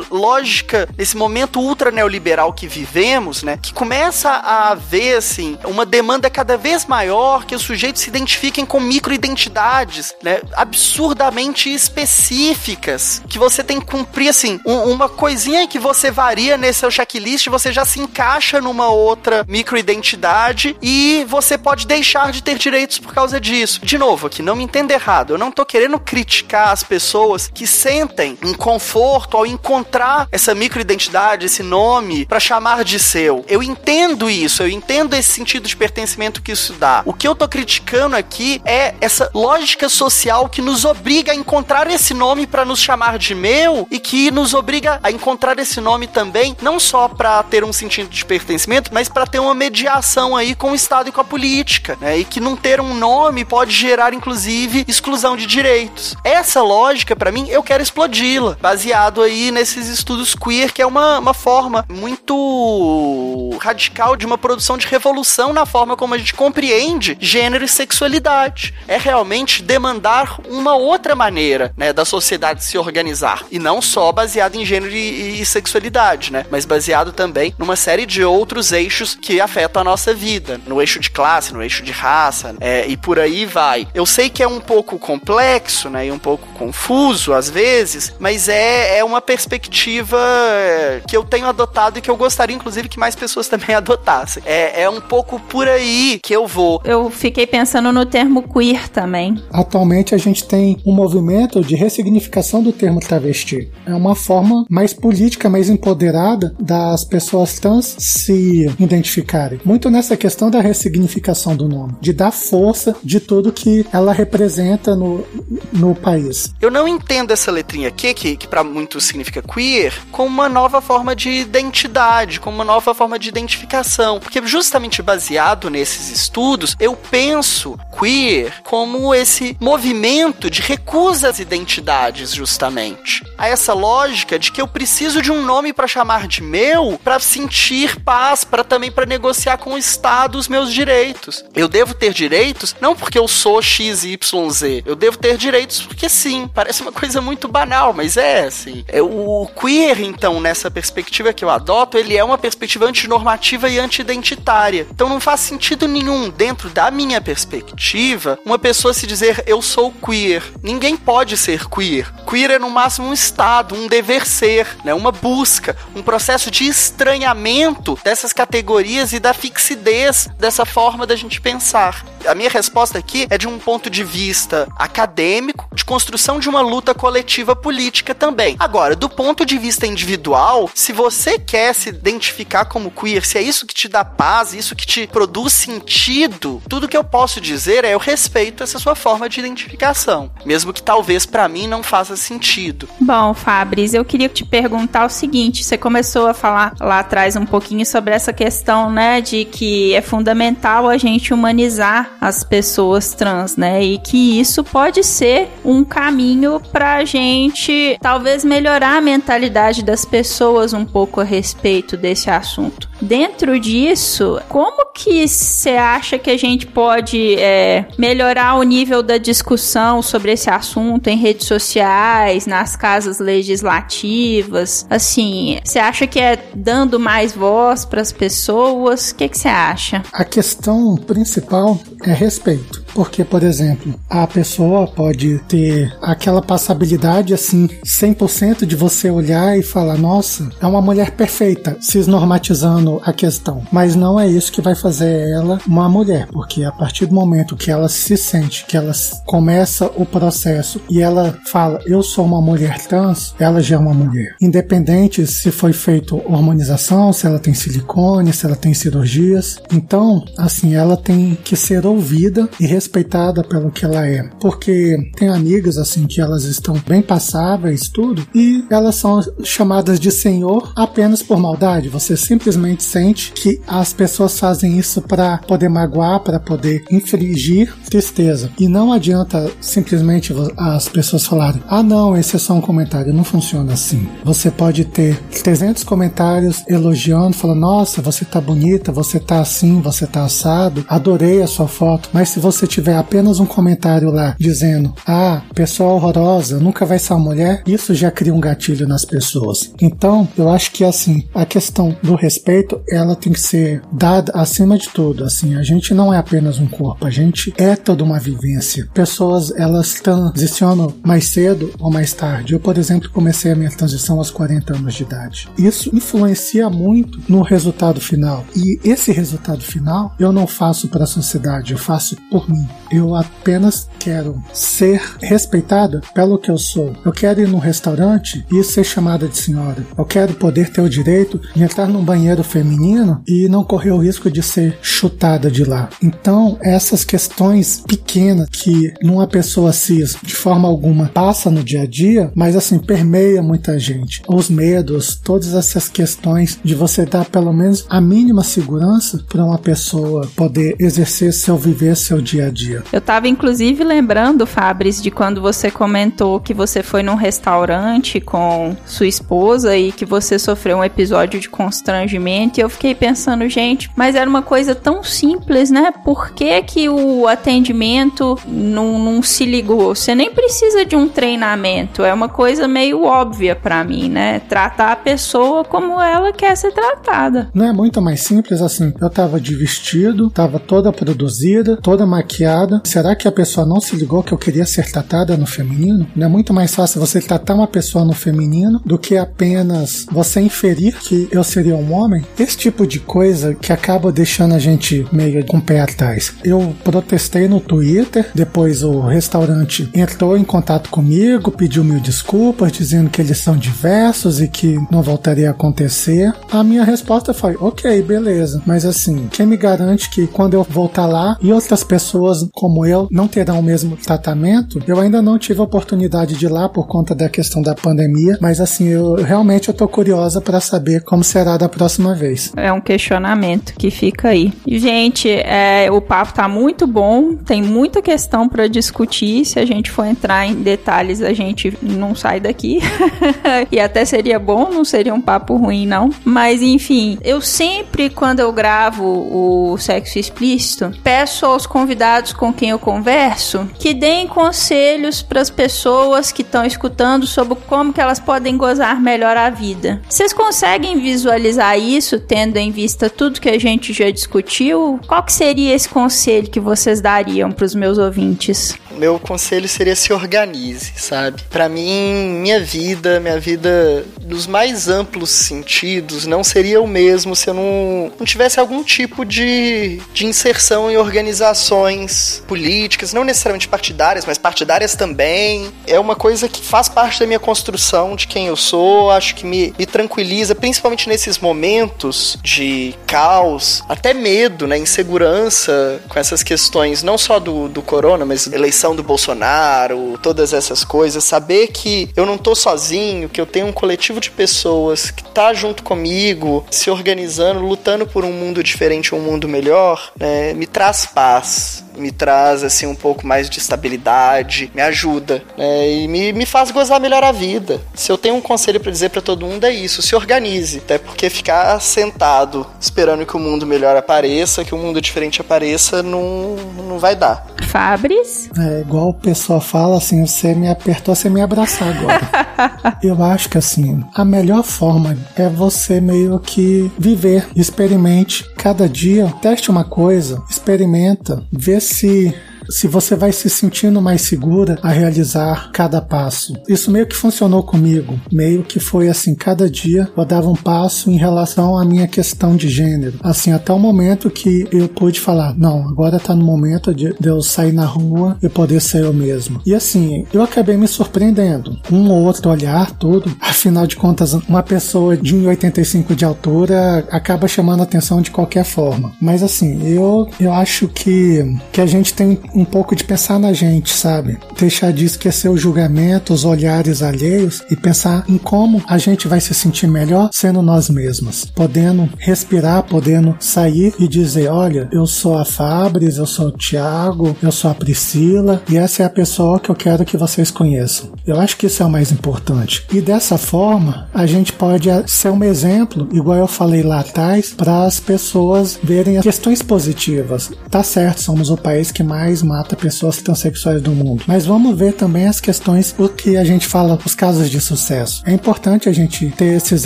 lógica, nesse momento ultra neoliberal que vivemos, né? Que começa a haver, assim, uma demanda cada vez maior que os sujeitos se identifiquem com microidentidades, né? Absurdamente específicas, que você tem que cumprir, assim, um, uma coisinha que você varia nesse seu checklist, você já se encaixa numa outra microidentidade e você pode deixar de ter direitos por causa disso. De novo, aqui, não me entenda errado, eu não tô querendo criticar as pessoas que sentem um conforto ao encontrar essa microidentidade, esse nome, para chamar de seu. Eu entendo isso, eu entendo esse sentido de pertencimento que isso dá. O que eu tô criticando aqui é essa lógica social que nos obriga a encontrar esse nome para nos chamar de meu e que nos obriga a encontrar esse nome também, não só para ter um sentido de pertencimento, mas para ter uma mediação aí com o Estado e com a política, né? E que não ter um nome pode gerar, inclusive, exclusão de direitos. Essa lógica, para mim, eu quero explodi-la, baseado aí nesses estudos queer, que é uma, uma forma muito radical de uma produção de revolução na forma como a gente compreende gênero e sexualidade. É realmente demandar uma outra maneira, né, da sociedade se organizar. E não só baseado em gênero e, e sexualidade, né? Mas baseado também numa série de outros eixos que afetam a nossa vida. No eixo de classe, no eixo de raça, é, e por aí vai. Eu sei que é um pouco complexo, né? E um pouco confuso às vezes, mas é, é uma perspectiva é, que eu tenho adotado e que eu gostaria, inclusive, que mais pessoas também adotassem. É, é um pouco por aí que eu vou. Eu fiquei pensando no termo queer também. Atualmente a gente tem um movimento de ressignificação do termo travesti. É uma forma mais política, mais empoderada das pessoas trans se identificarem. Muito nessa questão da ressignificação do nome, de dar força de tudo que ela representa no, no país. Eu não entendo essa letrinha aqui, que, que para muitos significa queer, como uma nova forma de identidade, como uma nova forma de identificação. Porque justamente baseado nesses estudos, eu penso queer como esse movimento de recusa às identidades, justamente. A essa lógica de que eu preciso de um nome para chamar de meu, para sentir paz, para também para negociar com o Estado os meus direitos. Eu devo ter direitos não porque eu sou X, Y, Z. Eu devo ter direitos porque sim. Parece uma coisa muito banal, mas é assim. É, o queer, então, nessa perspectiva que eu adoto, ele é uma perspectiva antinormativa e anti-identitária. Então não faz sentido nenhum, dentro da minha perspectiva, uma pessoa se dizer eu sou queer. Ninguém pode ser queer. Queer é no máximo um estado, um dever ser, né? uma busca, um processo de estranhamento dessas categorias e da fixidez dessa forma da gente pensar. A minha resposta aqui é de um ponto de vista acadêmico, de construção de uma luta coletiva política também. Agora, do ponto de vista individual, se você quer se identificar como queer, se é isso que te dá paz, isso que te produz sentido, tudo que eu posso dizer é eu respeito essa sua forma de identificação, mesmo que talvez para mim não faça sentido. Bom, Fabris, eu queria te perguntar o seguinte, você começou a falar lá atrás um pouquinho sobre essa questão, né, de que é fundamental a gente humanizar as pessoas trans, né? E que isso pode ser um caminho pra gente talvez melhorar a mentalidade das pessoas um pouco a respeito desse assunto. Dentro disso, como que você acha que a gente pode é, melhorar o nível da discussão sobre esse assunto em redes sociais, nas casas legislativas? Assim, você acha que é dando mais voz para as pessoas? O que você acha? A questão principal é respeito. Porque, por exemplo, a pessoa pode ter aquela passabilidade assim, 100% de você olhar e falar: nossa, é uma mulher perfeita, se normatizando a questão. Mas não é isso que vai fazer ela uma mulher, porque a partir do momento que ela se sente, que ela começa o processo e ela fala: eu sou uma mulher trans, ela já é uma mulher. Independente se foi feito hormonização, se ela tem silicone, se ela tem cirurgias. Então, assim, ela tem que ser ouvida e respeitada pelo que ela é. Porque tem amigas assim que elas estão bem passáveis, tudo, e elas são chamadas de senhor apenas por maldade. Você simplesmente sente que as pessoas fazem isso para poder magoar, para poder infligir tristeza. E não adianta simplesmente as pessoas falarem: "Ah, não, esse é só um comentário". Não funciona assim. Você pode ter 300 comentários elogiando, falando: "Nossa, você tá bonita, você tá assim, você tá assado, adorei a sua foto". Mas se você tiver apenas um comentário lá dizendo: Ah, pessoa horrorosa, nunca vai ser uma mulher, isso já cria um gatilho nas pessoas. Então, eu acho que assim, a questão do respeito, ela tem que ser dada acima de tudo. Assim, a gente não é apenas um corpo, a gente é toda uma vivência. Pessoas, elas transicionam mais cedo ou mais tarde. Eu, por exemplo, comecei a minha transição aos 40 anos de idade. Isso influencia muito no resultado final. E esse resultado final eu não faço para a sociedade, eu faço por mim. Eu apenas quero ser respeitada pelo que eu sou. Eu quero ir num restaurante e ser chamada de senhora. Eu quero poder ter o direito de entrar num banheiro feminino e não correr o risco de ser chutada de lá. Então, essas questões pequenas que numa pessoa cis de forma alguma passa no dia a dia, mas assim permeia muita gente. Os medos, todas essas questões de você dar pelo menos a mínima segurança para uma pessoa poder exercer seu viver, seu dia a dia. Eu estava inclusive lembrando, Fabris, de quando você comentou que você foi num restaurante com sua esposa e que você sofreu um episódio de constrangimento. E eu fiquei pensando, gente, mas era uma coisa tão simples, né? Por que, que o atendimento não, não se ligou? Você nem precisa de um treinamento, é uma coisa meio óbvia para mim, né? Tratar a pessoa como ela quer ser tratada. Não é muito mais simples assim? Eu tava de vestido, tava toda produzida, toda maquiada. Será que a pessoa não se ligou que eu queria ser tratada no feminino? Não é muito mais fácil você tratar uma pessoa no feminino do que apenas você inferir que eu seria um homem? Esse tipo de coisa que acaba deixando a gente meio com o pé atrás. Eu protestei no Twitter, depois o restaurante entrou em contato comigo, pediu mil desculpas, dizendo que eles são diversos e que não voltaria a acontecer. A minha resposta foi: ok, beleza. Mas assim, quem me garante que quando eu voltar lá e outras pessoas como eu não terão o mesmo tratamento? Eu ainda não tive a oportunidade de ir lá por conta da questão da pandemia, mas assim, eu realmente eu tô curiosa para saber como será da próxima vez. É um questionamento que fica aí. Gente, é, o papo tá muito bom, tem muita questão para discutir. Se a gente for entrar em detalhes, a gente não sai daqui. e até seria bom, não seria um papo ruim, não. Mas enfim, eu sempre, quando eu gravo o sexo explícito, peço aos convidados com quem eu converso que deem conselhos para as pessoas que estão escutando sobre como que elas podem gozar melhor a vida. Vocês conseguem visualizar isso tendo em vista tudo que a gente já discutiu? Qual que seria esse conselho que vocês dariam para os meus ouvintes? Meu conselho seria se organize, sabe? Para mim, minha vida, minha vida nos mais amplos sentidos, não seria o mesmo se eu não, não tivesse algum tipo de, de inserção em organizações políticas, não necessariamente partidárias, mas partidárias também. É uma coisa que faz parte da minha construção de quem eu sou, acho que me, me tranquiliza, principalmente nesses momentos de caos, até medo, né, insegurança com essas questões, não só do, do corona, mas eleição eleição do Bolsonaro, todas essas coisas, saber que eu não tô sozinho, que eu tenho um coletivo de pessoas que tá junto comigo, se organizando, lutando por um mundo diferente, um mundo melhor, né, me traz paz me traz assim um pouco mais de estabilidade, me ajuda né? e me, me faz gozar melhor a vida. Se eu tenho um conselho para dizer para todo mundo é isso, se organize, até porque ficar sentado esperando que o mundo melhor apareça, que o um mundo diferente apareça, não, não vai dar. Fabris? É igual o pessoal fala assim, você me apertou, você me abraçar agora. Eu acho que assim, a melhor forma é você meio que viver, experimente cada dia, teste uma coisa, experimenta, vê se se você vai se sentindo mais segura a realizar cada passo. Isso meio que funcionou comigo, meio que foi assim, cada dia eu dava um passo em relação à minha questão de gênero. Assim, até o momento que eu pude falar, não, agora tá no momento de, eu sair na rua e poder ser eu mesmo. E assim, eu acabei me surpreendendo. Um ou outro olhar, tudo. Afinal de contas, uma pessoa de 1,85 de altura acaba chamando a atenção de qualquer forma. Mas assim, eu, eu acho que, que a gente tem um pouco de pensar na gente, sabe? Deixar de esquecer o julgamento, os olhares alheios e pensar em como a gente vai se sentir melhor sendo nós mesmas, podendo respirar, podendo sair e dizer: olha, eu sou a Fabris, eu sou o Thiago, eu sou a Priscila e essa é a pessoa que eu quero que vocês conheçam. Eu acho que isso é o mais importante. E dessa forma, a gente pode ser um exemplo, igual eu falei lá atrás, para as pessoas verem as questões positivas. Tá certo, somos o país que mais mata pessoas transexuais do mundo. Mas vamos ver também as questões, o que a gente fala, os casos de sucesso. É importante a gente ter esses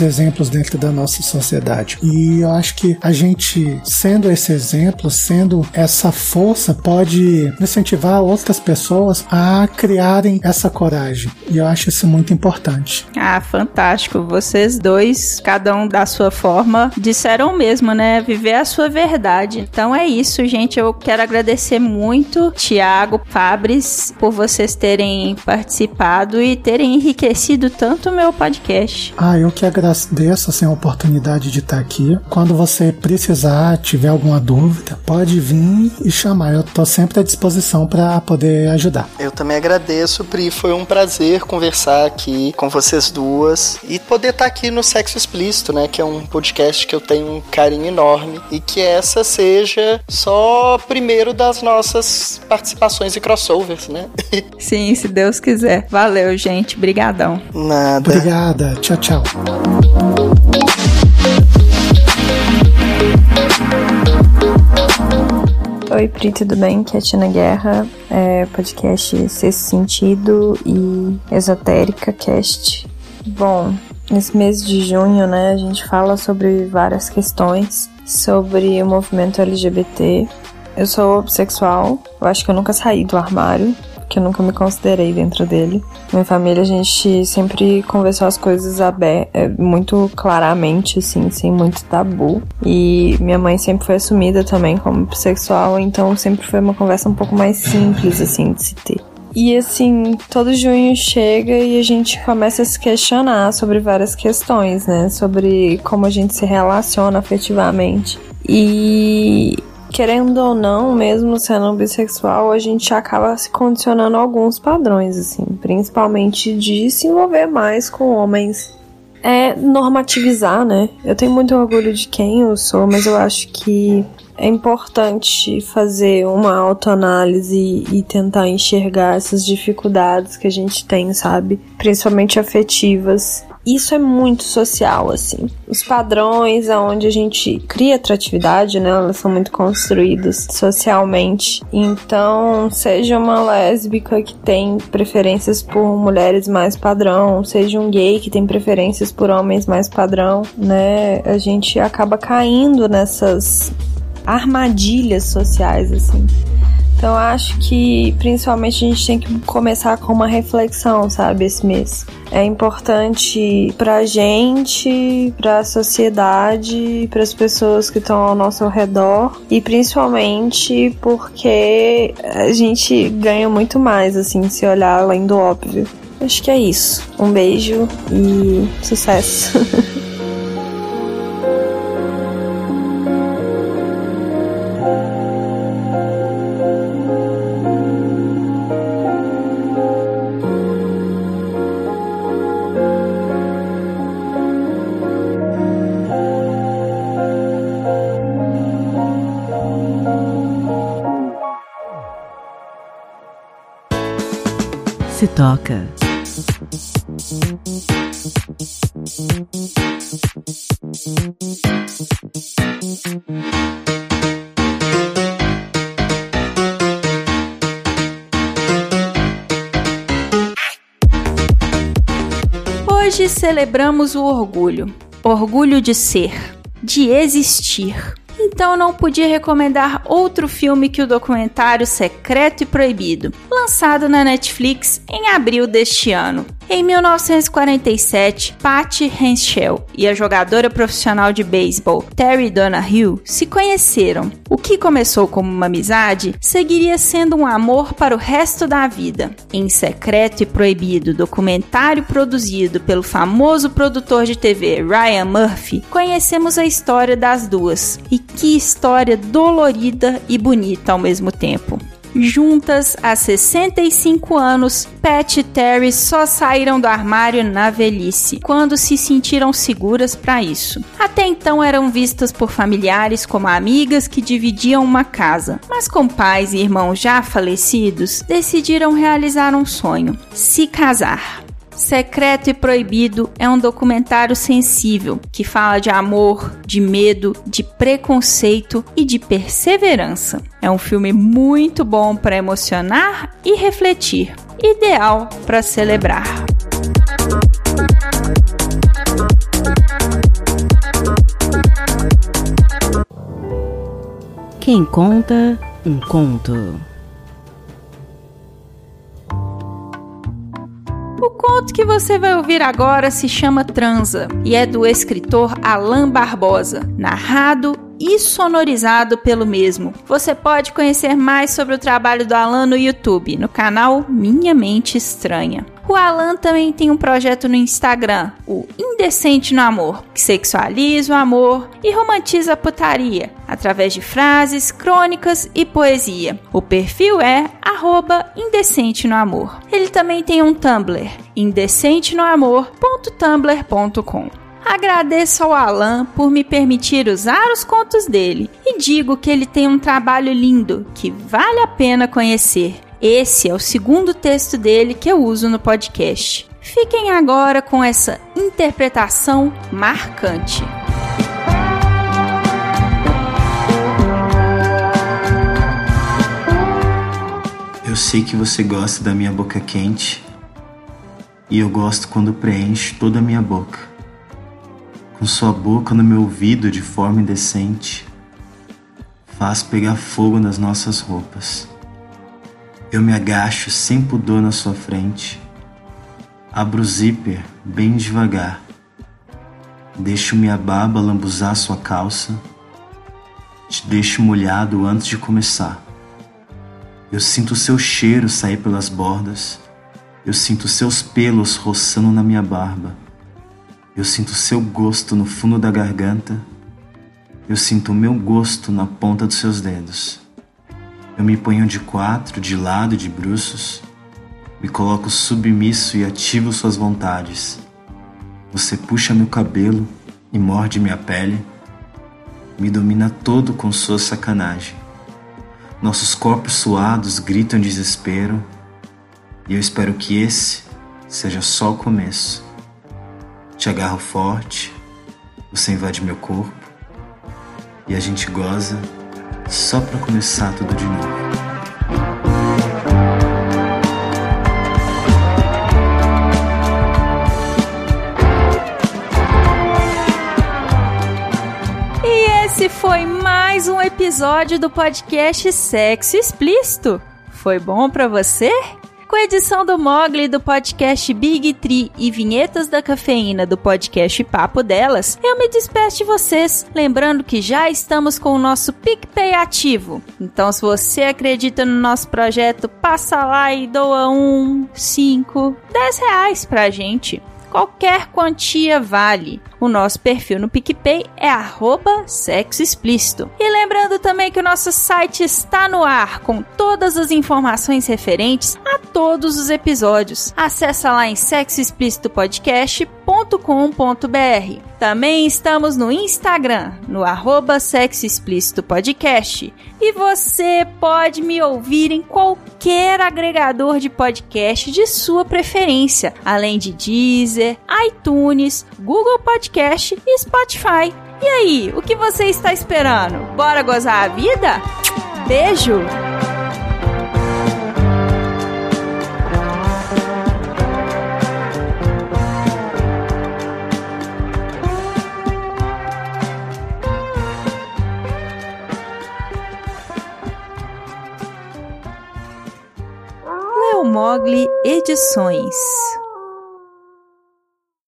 exemplos dentro da nossa sociedade. E eu acho que a gente, sendo esse exemplo, sendo essa força, pode incentivar outras pessoas a criarem essa coragem. E eu acho isso muito importante. Ah, fantástico. Vocês dois, cada um da sua forma, disseram mesmo, né? Viver a sua verdade. Então é isso, gente. Eu quero agradecer muito, Tiago, Fabris, por vocês terem participado e terem enriquecido tanto o meu podcast. Ah, eu que agradeço assim, a oportunidade de estar aqui. Quando você precisar, tiver alguma dúvida, pode vir e chamar. Eu estou sempre à disposição para poder ajudar. Eu também agradeço, Pri. Foi um prazer conversar aqui com vocês duas e poder estar aqui no Sexo Explícito, né? Que é um podcast que eu tenho um carinho enorme e que essa seja só primeiro das nossas participações e crossovers, né? Sim, se Deus quiser. Valeu, gente. Brigadão. Nada. Obrigada. Tchau, tchau. Oi, Pri, tudo bem? Aqui é a Tina Guerra, é podcast Sexto Sentido e Esotérica Cast. Bom, nesse mês de junho, né, a gente fala sobre várias questões sobre o movimento LGBT. Eu sou bissexual, eu acho que eu nunca saí do armário, que eu nunca me considerei dentro dele. Minha família, a gente sempre conversou as coisas abertas, muito claramente, assim, sem muito tabu. E minha mãe sempre foi assumida também como bissexual, então sempre foi uma conversa um pouco mais simples, assim, de se ter. E assim, todo junho chega e a gente começa a se questionar sobre várias questões, né? Sobre como a gente se relaciona afetivamente. E querendo ou não, mesmo sendo bissexual, a gente acaba se condicionando a alguns padrões, assim, principalmente de se envolver mais com homens. É normativizar, né? Eu tenho muito orgulho de quem eu sou, mas eu acho que é importante fazer uma autoanálise e tentar enxergar essas dificuldades que a gente tem, sabe? Principalmente afetivas isso é muito social, assim. Os padrões aonde a gente cria atratividade, né? Elas são muito construídas socialmente. Então, seja uma lésbica que tem preferências por mulheres mais padrão, seja um gay que tem preferências por homens mais padrão, né? A gente acaba caindo nessas armadilhas sociais, assim. Então acho que principalmente a gente tem que começar com uma reflexão, sabe, esse mês. É importante pra gente, pra sociedade, para as pessoas que estão ao nosso redor e principalmente porque a gente ganha muito mais assim se olhar além do óbvio. Acho que é isso. Um beijo e sucesso. toca. Hoje celebramos o orgulho. Orgulho de ser, de existir. Então não podia recomendar outro filme que o documentário Secreto e Proibido, lançado na Netflix em abril deste ano. Em 1947, Patty Henschel e a jogadora profissional de beisebol Terry Donahue se conheceram. O que começou como uma amizade seguiria sendo um amor para o resto da vida. Em Secreto e Proibido, documentário produzido pelo famoso produtor de TV Ryan Murphy, conhecemos a história das duas. E que história dolorida e bonita ao mesmo tempo. Juntas há 65 anos, Pat e Terry só saíram do armário na velhice, quando se sentiram seguras para isso. Até então eram vistas por familiares como amigas que dividiam uma casa, mas com pais e irmãos já falecidos, decidiram realizar um sonho: se casar. Secreto e Proibido é um documentário sensível que fala de amor, de medo, de preconceito e de perseverança. É um filme muito bom para emocionar e refletir, ideal para celebrar. Quem conta um conto. O conto que você vai ouvir agora se chama Transa e é do escritor Alain Barbosa, narrado e sonorizado pelo mesmo. Você pode conhecer mais sobre o trabalho do Alan no YouTube, no canal Minha Mente Estranha. O Alan também tem um projeto no Instagram, o Indecente no Amor, que sexualiza o amor e romantiza a putaria através de frases, crônicas e poesia. O perfil é indecente no amor. Ele também tem um Tumblr, indecentenoamor.tumblr.com. Agradeço ao Alan por me permitir usar os contos dele e digo que ele tem um trabalho lindo que vale a pena conhecer. Esse é o segundo texto dele que eu uso no podcast. Fiquem agora com essa interpretação marcante. Eu sei que você gosta da minha boca quente e eu gosto quando preenche toda a minha boca. Com sua boca no meu ouvido de forma indecente, faz pegar fogo nas nossas roupas. Eu me agacho sem pudor na sua frente. Abro o zíper bem devagar. Deixo minha baba lambuzar sua calça. Te deixo molhado antes de começar. Eu sinto o seu cheiro sair pelas bordas. Eu sinto seus pelos roçando na minha barba. Eu sinto seu gosto no fundo da garganta. Eu sinto o meu gosto na ponta dos seus dedos. Eu me ponho de quatro, de lado e de bruços. Me coloco submisso e ativo suas vontades. Você puxa meu cabelo e morde minha pele. Me domina todo com sua sacanagem. Nossos corpos suados gritam desespero. E eu espero que esse seja só o começo. Te agarro forte, você invade meu corpo e a gente goza só para começar tudo de novo. E esse foi mais um episódio do podcast Sexo Explícito. Foi bom para você? Com edição do Mogli do podcast Big Tree e vinhetas da cafeína do podcast Papo Delas, eu me despeço de vocês, lembrando que já estamos com o nosso PicPay ativo. Então, se você acredita no nosso projeto, passa lá e doa um, cinco, dez reais pra gente. Qualquer quantia vale. O nosso perfil no PicPay é arroba sexo explícito. E lembrando também que o nosso site está no ar com todas as informações referentes a todos os episódios. Acesse lá em sexoexplicitopodcast.com.br. Também estamos no Instagram, no arroba Sexo Explícito Podcast. E você pode me ouvir em qualquer agregador de podcast de sua preferência, além de Deezer, iTunes, Google Podcast e Spotify. E aí, o que você está esperando? Bora gozar a vida? Beijo! Mogli Edições